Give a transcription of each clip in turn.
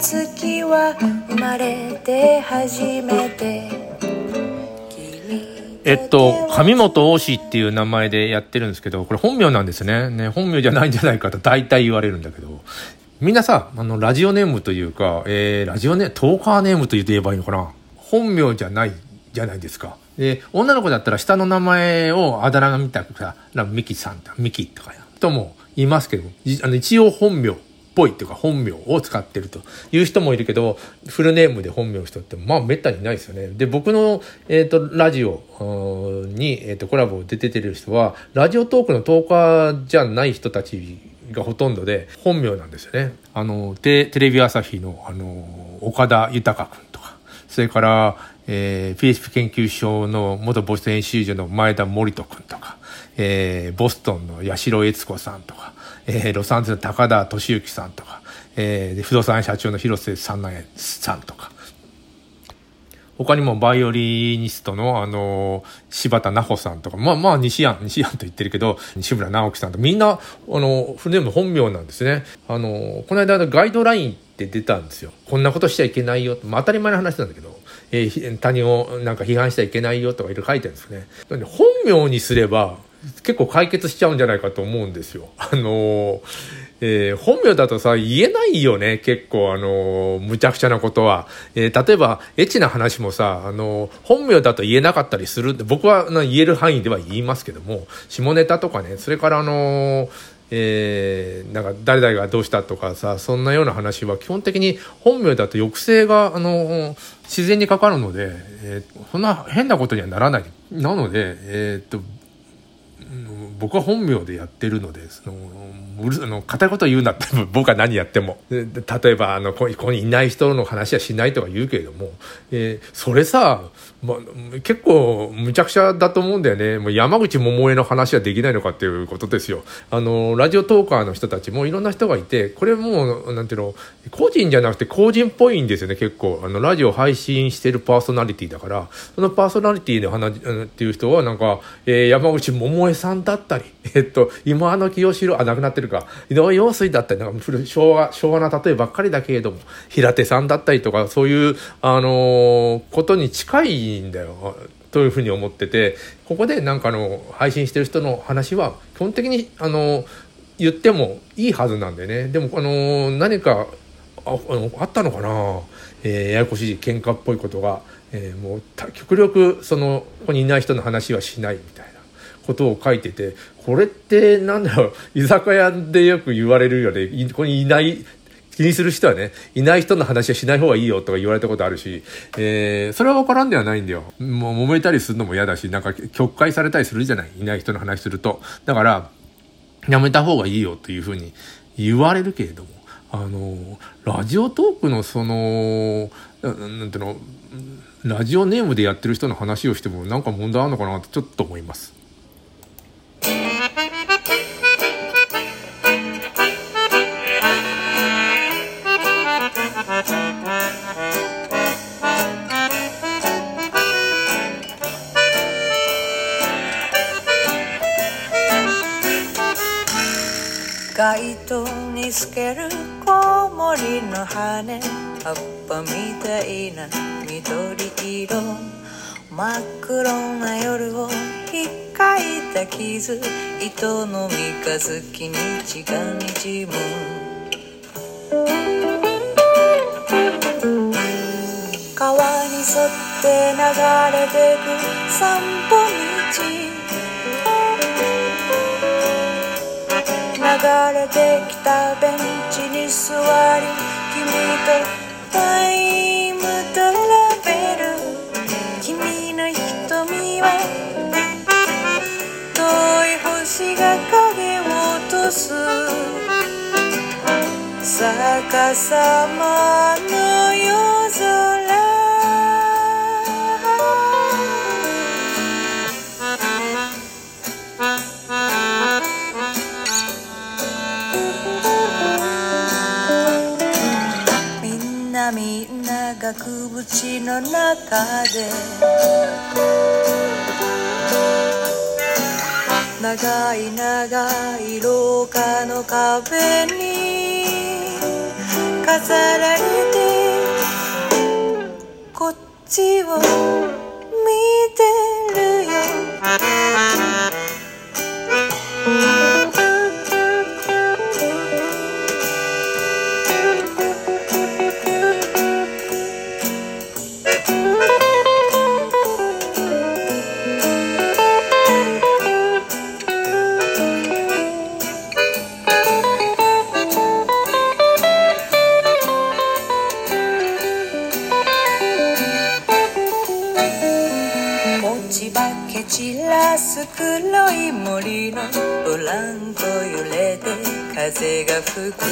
月は生まれて初めてえっと、上本大志っていう名前でやってるんですけど、これ本名なんですね。ね、本名じゃないんじゃないかと大体言われるんだけど、みんなさ、あの、ラジオネームというか、えー、ラジオネーム、トーカーネームと言えばいいのかな？本名じゃないじゃないですか。で、女の子だったら下の名前をあだ名みたいなさ、ミキさんとミキとかとも言いますけどあの一応本名ぽいっていうか本名を使ってるという人もいるけど、フルネームで本名の人ってまあめったにないですよね。で、僕の、えっ、ー、と、ラジオに、えっ、ー、と、コラボで出てる人は、ラジオトークのトーカーじゃない人たちがほとんどで、本名なんですよね。あの、テテレビ朝日の、あの、岡田豊君とか、それから、えー、PHP 研究所の元ボス編集所の前田森人君とか、えー、ボストンの八代悦子さんとか、えー、ロサンゼルの高田敏之さんとか、えー、不動産社長の広瀬さんなんさんとか、他にもバイオリニストの、あの、柴田奈穂さんとか、まあまあ西安、西安と言ってるけど、西村直樹さんとみんな、あの、フルネーム本名なんですね。あの、この間ガイドラインって出たんですよ。こんなことしちゃいけないよ。まあ当たり前の話なんだけど、えー、他人をなんか批判しちゃいけないよとかいろいろ書いてるんですね。本名にすれば、結構解決しちゃうんじゃないかと思うんですよ。あのえー、本名だとさ、言えないよね、結構、あのむちゃくちゃなことは。えー、例えば、エッチな話もさ、あの本名だと言えなかったりする僕は言える範囲では言いますけども、下ネタとかね、それからあのえー、なんか誰々がどうしたとかさ、そんなような話は基本的に本名だと抑制が、あの自然にかかるので、えー、そんな変なことにはならない。なので、えー、っと、僕は本名でやってるので、その、うるあの、片言言うなって、僕は何やっても。例えば、あの、ここにいない人の話はしないとか言うけれども、えー、それさ、ま、結構、むちゃくちゃだと思うんだよね。もう山口百恵の話はできないのかっていうことですよ。あの、ラジオトーカーの人たちもいろんな人がいて、これもう、なんていうの、個人じゃなくて個人っぽいんですよね、結構。あの、ラジオ配信してるパーソナリティだから、そのパーソナリティの話っていう人は、なんか、えー、山口百恵さんさんだったり、えっと、今の清志郎、あ、亡くなってるか、井上陽水だったり、なんか昭和、昭和な例えばっかりだけれども、平手さんだったりとか、そういう、あのー、ことに近いんだよ。というふうに思ってて、ここでなんかの、配信してる人の話は、基本的に、あのー、言ってもいいはずなんでね。でも、あのー、何か、ああったのかなえー、ややこしい喧嘩っぽいことが、えー、もう極力そのここにいない人の話はしないみたいなことを書いててこれってなんだろう居酒屋でよく言われるよねここにいない気にする人はね、いない人の話はしない方がいいよとか言われたことあるし、えー、それは分からんではないんだよ。もう揉めたりするのも嫌だし、なんか曲解されたりするじゃない？いない人の話すると。だから、やめた方がいいよというふうに言われるけれども、あの、ラジオトークのその、なんていうの、ラジオネームでやってる人の話をしてもなんか問題あるのかなってちょっと思います。街灯に透けるコウモリの羽。葉っぱみたいな緑色真っ黒な夜をひっかいた傷。糸の三日月に血がにじむ。川に沿って流れてく散歩道。れてきたベンチに座り君とタイムトラベル。君の瞳は遠い星が影を落とす。逆さまの長い長い廊下の壁に飾られてこっちをす黒い森のブランコ揺れて風が吹く。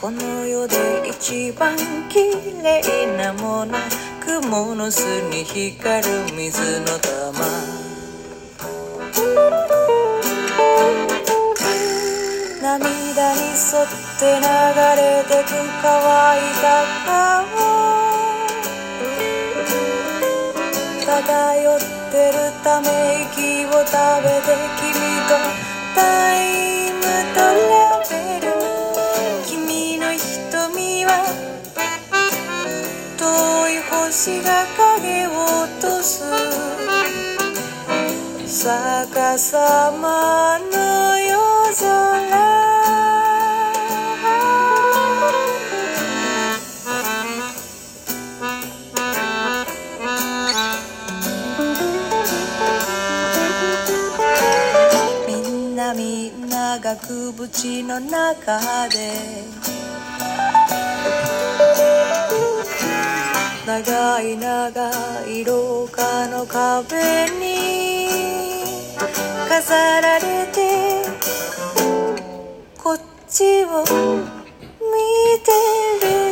この世で一番綺麗なもの。雲の巣に光る水の玉。涙に沿って流れてく乾いた川漂ってるため息を食べて君とタイムトラベル君の瞳は遠い星が影を落とす。逆さまのなみんな額縁の中で。長い長い廊下の壁に。飾られて。こっちを見てる。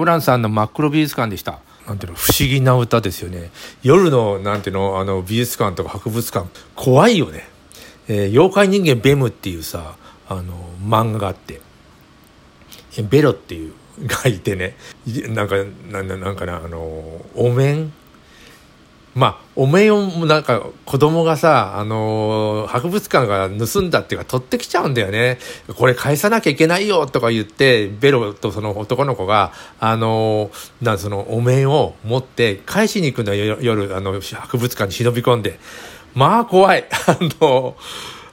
よヨランさんの真っ黒美術館でした。なんていうの、不思議な歌ですよね。夜の、なんていうの、あの、美術館とか博物館、怖いよね。えー妖怪人間ベムっていうさ、あの、漫画があって、ベロっていう、がいてね、なんか、なんだなんかな、あの、お面まあ、お面をなんか子供がさ、あのー博物館が盗んだっていうか取ってきちゃうんだよね。これ返さなきゃいけないよとか言って、ベロとその男の子が、あのーな、そのお面を持って返しに行くんだよ、よ夜、あの、博物館に忍び込んで。まあ怖い。あの、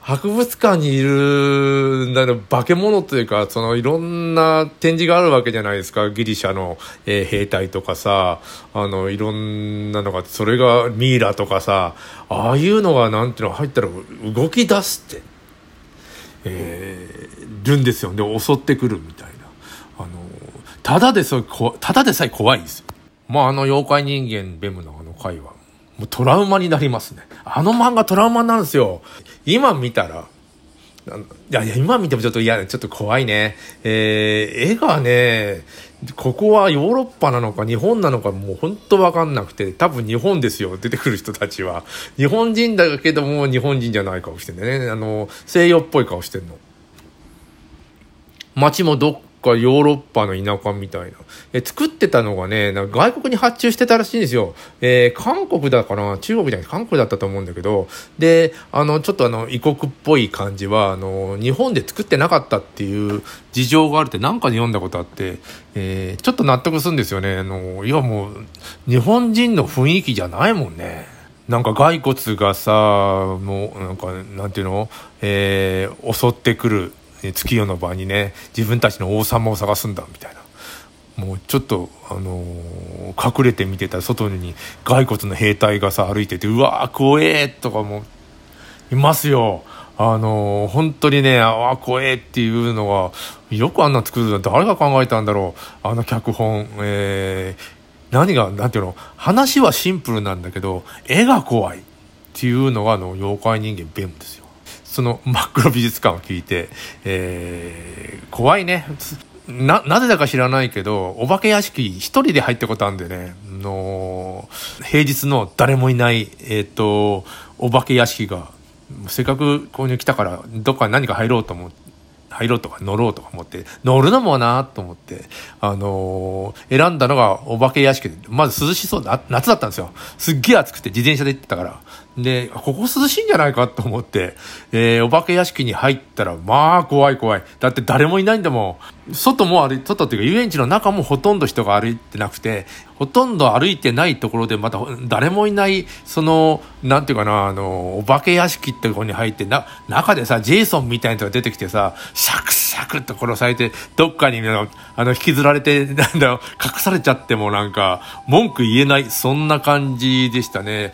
博物館にいる、なの化け物というか、そのいろんな展示があるわけじゃないですか。ギリシャの、えー兵隊とかさ、あの、いろんなのが、それがミイラとかさ、ああいうのがなんていうの入ったら動き出すって、えー、るんですよ。で、襲ってくるみたいな。あの、ただでさえこ、ただでさえ怖いですよ。まあ、あの妖怪人間ベムのあの回は、もうトラウマになりますね。あの漫画トラウマなんですよ。今見たら、いやいや、今見てもちょっと嫌ちょっと怖いね。えー、絵がね、ここはヨーロッパなのか日本なのかもう本当わかんなくて、多分日本ですよ、出てくる人たちは。日本人だけども日本人じゃない顔してんね。あの、西洋っぽい顔してんの。街もどっかヨーロッパの田舎みたいな。え作ってたのがね、なんか外国に発注してたらしいんですよ。えー韓国だから、中国じゃない、韓国だったと思うんだけど、で、あの、ちょっとあの、異国っぽい感じは、あの、日本で作ってなかったっていう事情があるってなんかで読んだことあって、えーちょっと納得するんですよね。あの、いやもう、日本人の雰囲気じゃないもんね。なんか骸骨がさ、もう、なんか、なんていうの？えー襲ってくるえー月夜の場にね、自分たちの王様を探すんだ、みたいな。もうちょっと、あのー隠れて見てた外に骸骨の兵隊がさ、歩いてて、うわー、怖えとかも、いますよ。あのー本当にね、ああ、怖えっていうのは、よくあんな作るの誰が考えたんだろう。あの脚本、えー何が、なんていうの、話はシンプルなんだけど、絵が怖いっていうのが、あの、妖怪人間ベムですよ。その真っ黒美術館を聞いて、えー怖いね。な、なぜだか知らないけど、お化け屋敷一人で入ったことあるんでね、の、平日の誰もいない、えっ、ー、と、お化け屋敷が、せっかくここに来たから、どっかに何か入ろうと思って、入ろうとか乗ろうとか思って、乗るのもなと思って、あのー、選んだのがお化け屋敷で、まず涼しそうな、夏だったんですよ。すっげえ暑くて自転車で行ってたから。で、ここ涼しいんじゃないかと思って、えー、お化け屋敷に入ったら、まあ怖い怖い。だって誰もいないんだもん。外も歩い、外っていうか遊園地の中もほとんど人が歩いてなくて、ほとんど歩いてないところでまた誰もいない、その、なんていうかな、あの、お化け屋敷ってところに入って、な、中でさ、ジェイソンみたいな人が出てきてさ、シャクシャクって殺されて、どっかに、あの、引きずられて、なんだろ、隠されちゃってもなんか、文句言えない、そんな感じでしたね。